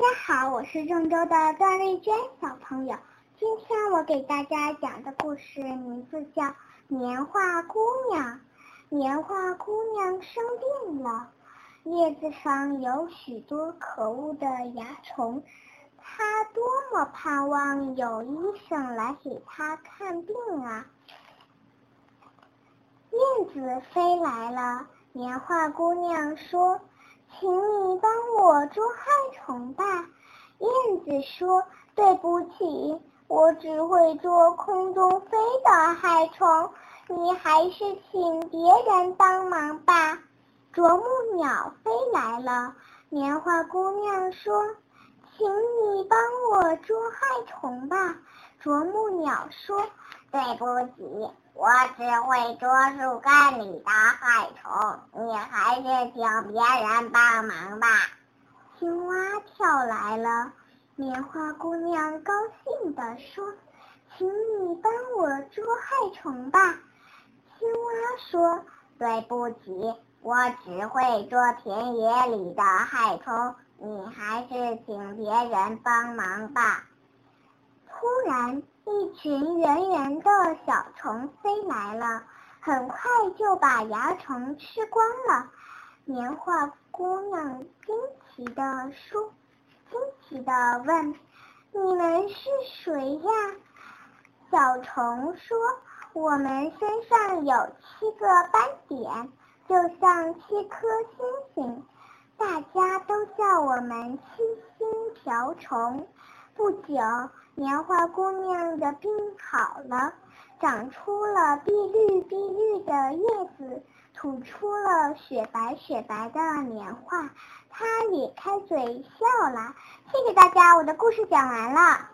大家好，我是郑州的段丽娟小朋友。今天我给大家讲的故事名字叫《棉花姑娘》。棉花姑娘生病了，叶子上有许多可恶的蚜虫，她多么盼望有医生来给她看病啊！燕子飞来了，棉花姑娘说。请你帮我捉害虫吧，燕子说：“对不起，我只会捉空中飞的害虫，你还是请别人帮忙吧。”啄木鸟飞来了，棉花姑娘说：“捉害虫吧。”啄木鸟说：“对不起。”我只会捉树干里的害虫，你还是请别人帮忙吧。青蛙跳来了，棉花姑娘高兴地说：“请你帮我捉害虫吧。”青蛙说：“对不起，我只会捉田野里的害虫，你还是请别人帮忙吧。”突然。一群圆圆的小虫飞来了，很快就把蚜虫吃光了。棉花姑娘惊奇地说：“惊奇地问，你们是谁呀？”小虫说：“我们身上有七个斑点，就像七颗星星，大家都叫我们七星瓢虫。”不久。棉花姑娘的病好了，长出了碧绿碧绿的叶子，吐出了雪白雪白的棉花，她咧开嘴笑了。谢谢大家，我的故事讲完了。